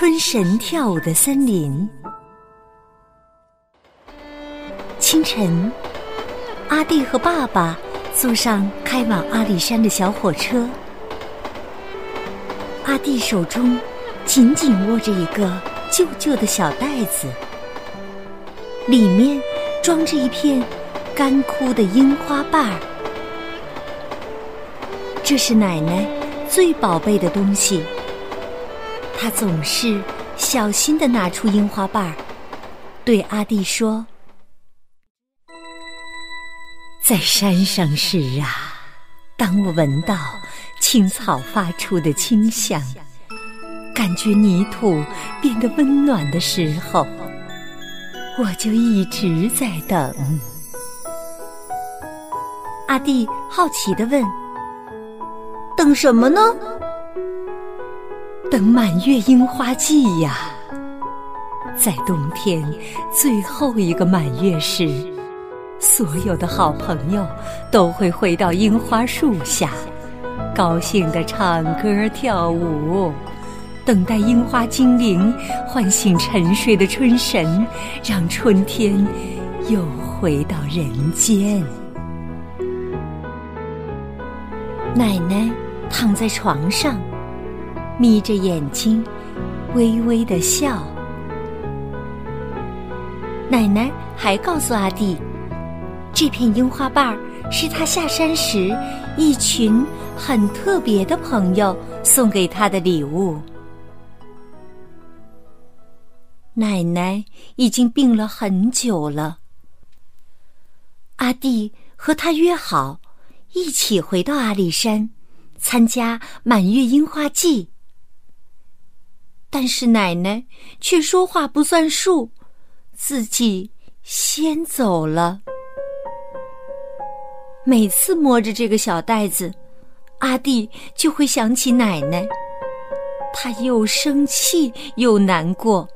春神跳舞的森林。清晨，阿弟和爸爸坐上开往阿里山的小火车。阿弟手中紧紧握着一个旧旧的小袋子，里面装着一片干枯的樱花瓣儿。这是奶奶最宝贝的东西。他总是小心的拿出樱花瓣儿，对阿弟说：“在山上时啊，当我闻到青草发出的清香，感觉泥土变得温暖的时候，我就一直在等。”阿弟好奇的问：“等什么呢？”等满月樱花季呀，在冬天最后一个满月时，所有的好朋友都会回到樱花树下，高兴地唱歌跳舞，等待樱花精灵唤醒沉睡的春神，让春天又回到人间。奶奶躺在床上。眯着眼睛，微微的笑。奶奶还告诉阿弟，这片樱花瓣儿是他下山时一群很特别的朋友送给他的礼物。奶奶已经病了很久了。阿弟和他约好，一起回到阿里山，参加满月樱花季。但是奶奶却说话不算数，自己先走了。每次摸着这个小袋子，阿弟就会想起奶奶，他又生气又难过。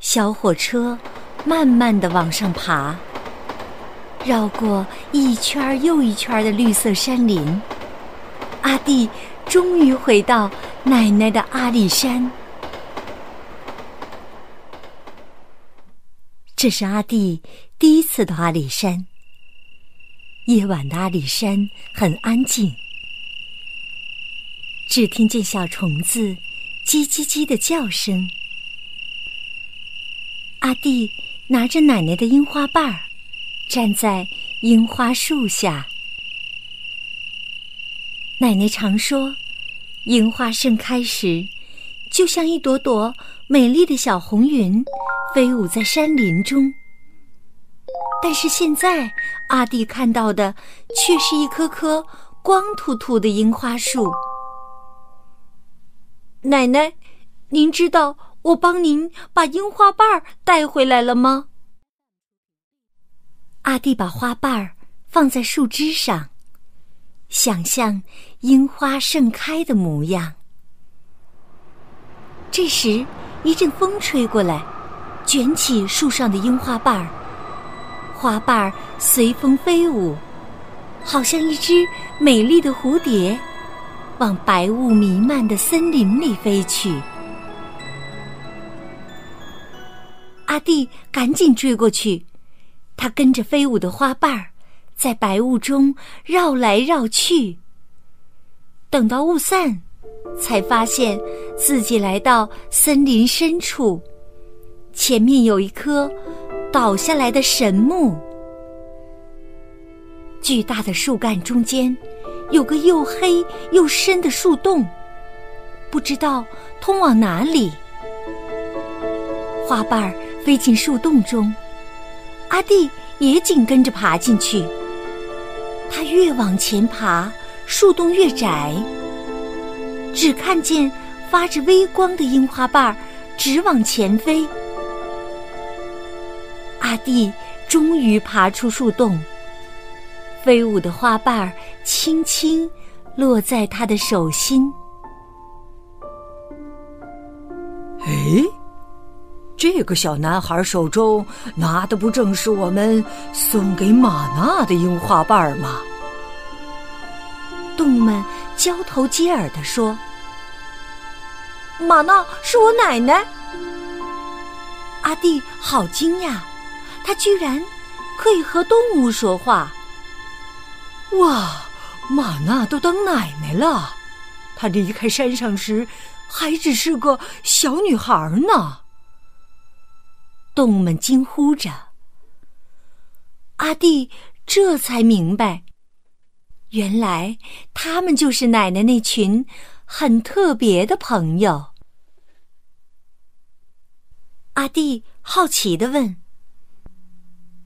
小火车慢慢的往上爬，绕过一圈又一圈的绿色山林，阿弟终于回到。奶奶的阿里山，这是阿弟第一次到阿里山。夜晚的阿里山很安静，只听见小虫子叽叽叽的叫声。阿弟拿着奶奶的樱花瓣儿，站在樱花树下。奶奶常说。樱花盛开时，就像一朵朵美丽的小红云，飞舞在山林中。但是现在，阿弟看到的却是一棵棵光秃秃的樱花树。奶奶，您知道我帮您把樱花瓣儿带回来了吗？阿弟把花瓣儿放在树枝上。想象樱花盛开的模样。这时，一阵风吹过来，卷起树上的樱花瓣儿，花瓣儿随风飞舞，好像一只美丽的蝴蝶，往白雾弥漫的森林里飞去。阿弟赶紧追过去，他跟着飞舞的花瓣儿。在白雾中绕来绕去，等到雾散，才发现自己来到森林深处。前面有一棵倒下来的神木，巨大的树干中间有个又黑又深的树洞，不知道通往哪里。花瓣儿飞进树洞中，阿弟也紧跟着爬进去。他越往前爬，树洞越窄，只看见发着微光的樱花瓣儿直往前飞。阿弟终于爬出树洞，飞舞的花瓣儿轻轻落在他的手心。哎，这个小男孩手中拿的不正是我们送给玛娜的樱花瓣吗？动物们交头接耳地说：“玛娜是我奶奶。阿弟好惊讶，他居然可以和动物说话。哇，玛娜都当奶奶了！她离开山上时还只是个小女孩呢。动物们惊呼着。阿弟这才明白，原来他们就是奶奶那群很特别的朋友。阿弟好奇的问：“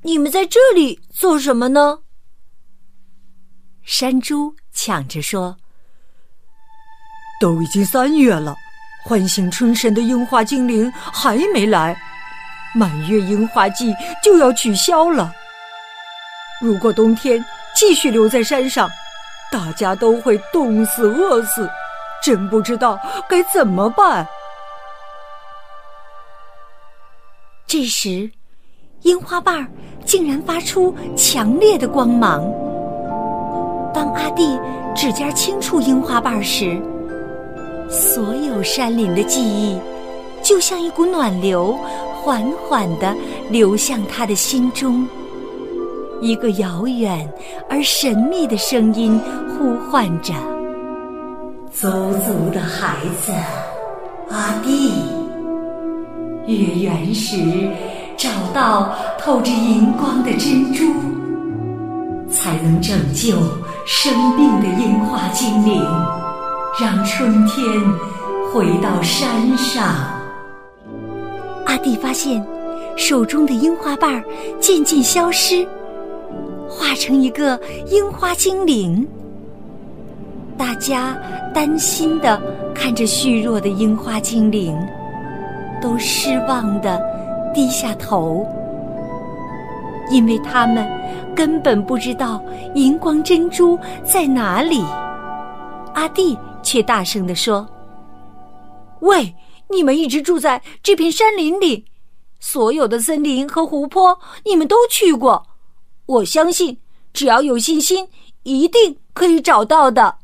你们在这里做什么呢？”山猪抢着说：“都已经三月了，唤醒春神的樱花精灵还没来，满月樱花季就要取消了。如果冬天继续留在山上，大家都会冻死、饿死，真不知道该怎么办。”这时，樱花瓣竟然发出强烈的光芒。当阿弟指尖轻触樱花瓣时，所有山林的记忆就像一股暖流，缓缓地流向他的心中。一个遥远而神秘的声音呼唤着：“走走的孩子，阿弟。”月圆时，找到透着银光的珍珠，才能拯救生病的樱花精灵，让春天回到山上。阿弟发现，手中的樱花瓣渐渐消失，化成一个樱花精灵。大家担心的看着虚弱的樱花精灵。都失望的低下头，因为他们根本不知道荧光珍珠在哪里。阿弟却大声地说：“喂，你们一直住在这片山林里，所有的森林和湖泊你们都去过，我相信只要有信心，一定可以找到的。”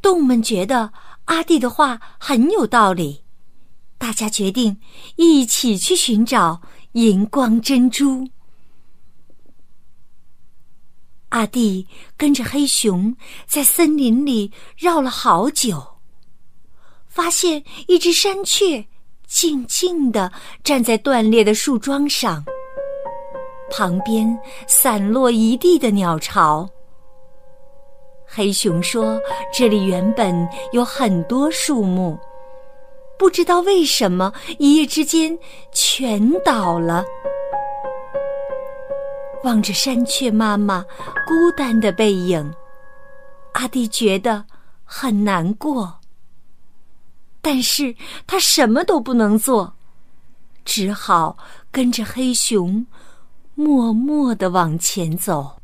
动物们觉得。阿弟的话很有道理，大家决定一起去寻找荧光珍珠。阿弟跟着黑熊在森林里绕了好久，发现一只山雀静静的站在断裂的树桩上，旁边散落一地的鸟巢。黑熊说：“这里原本有很多树木，不知道为什么一夜之间全倒了。”望着山雀妈妈孤单的背影，阿弟觉得很难过。但是他什么都不能做，只好跟着黑熊默默的往前走。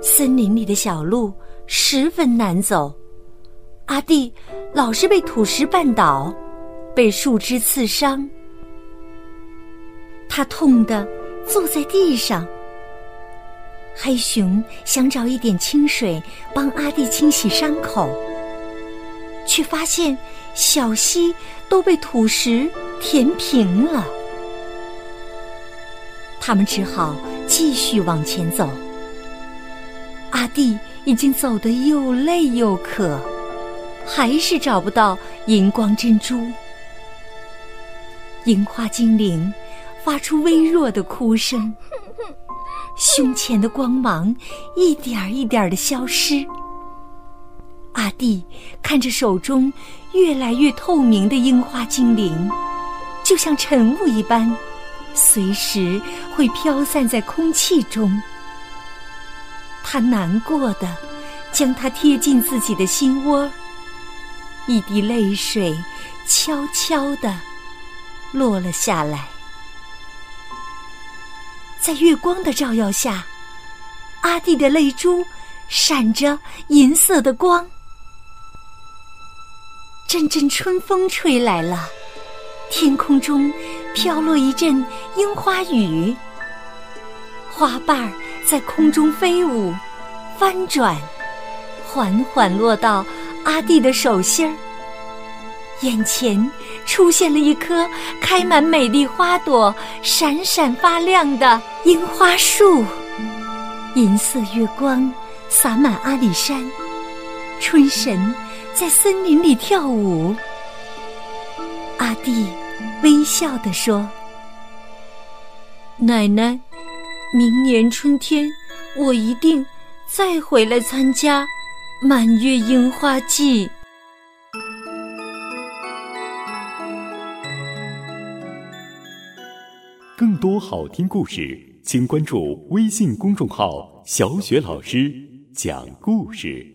森林里的小路十分难走，阿弟老是被土石绊倒，被树枝刺伤，他痛得坐在地上。黑熊想找一点清水帮阿弟清洗伤口，却发现小溪都被土石填平了。他们只好继续往前走。阿弟已经走得又累又渴，还是找不到荧光珍珠。樱花精灵发出微弱的哭声，胸前的光芒一点一点的消失。阿弟看着手中越来越透明的樱花精灵，就像晨雾一般，随时会飘散在空气中。他难过的将它贴近自己的心窝，一滴泪水悄悄的落了下来。在月光的照耀下，阿弟的泪珠闪着银色的光。阵阵春风吹来了，天空中飘落一阵樱花雨，花瓣儿。在空中飞舞，翻转，缓缓落到阿弟的手心儿，眼前出现了一棵开满美丽花朵、闪闪发亮的樱花树。银色月光洒满阿里山，春神在森林里跳舞。阿弟微笑地说：“奶奶，明年春天我一定再回来参加满月樱花季。”更多好听故事，请关注微信公众号“小雪老师讲故事”。